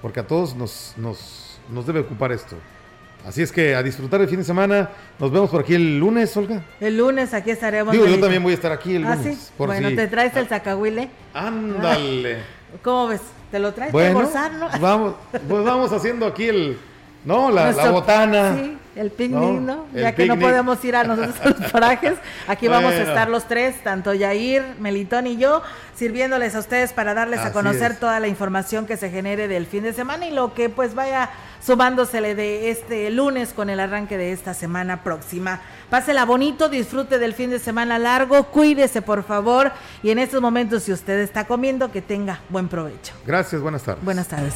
[SPEAKER 2] porque a todos nos, nos, nos debe ocupar esto.
[SPEAKER 21] Así es que a disfrutar el fin de semana. Nos vemos por aquí el lunes, Olga.
[SPEAKER 1] El lunes aquí estaremos.
[SPEAKER 21] Digo, yo también voy a estar aquí el
[SPEAKER 1] ¿Ah,
[SPEAKER 21] lunes.
[SPEAKER 1] sí?
[SPEAKER 21] por
[SPEAKER 1] bueno,
[SPEAKER 21] si-
[SPEAKER 1] te traes el zacahuile.
[SPEAKER 21] Ándale. [laughs]
[SPEAKER 1] ¿Cómo ves? ¿Te lo traes
[SPEAKER 21] Bueno,
[SPEAKER 1] gozar, no?
[SPEAKER 21] vamos, pues vamos haciendo aquí el, no, la, la botana.
[SPEAKER 1] Sí, el picnic, ¿no?
[SPEAKER 21] El
[SPEAKER 1] Ya que no podemos ir a nosotros a los [laughs] parajes, aquí vamos a estar los tres, tanto Yair, Melitón y yo, sirviéndoles a ustedes para darles a conocer
[SPEAKER 21] es.
[SPEAKER 1] toda la información que se genere del fin de semana y lo que pues vaya sumándosele de este lunes con el arranque de esta semana próxima. Pásela bonito, disfrute del fin de semana largo, cuídese por favor y en estos momentos si usted está comiendo que tenga buen provecho.
[SPEAKER 21] Gracias, buenas tardes.
[SPEAKER 1] Buenas tardes.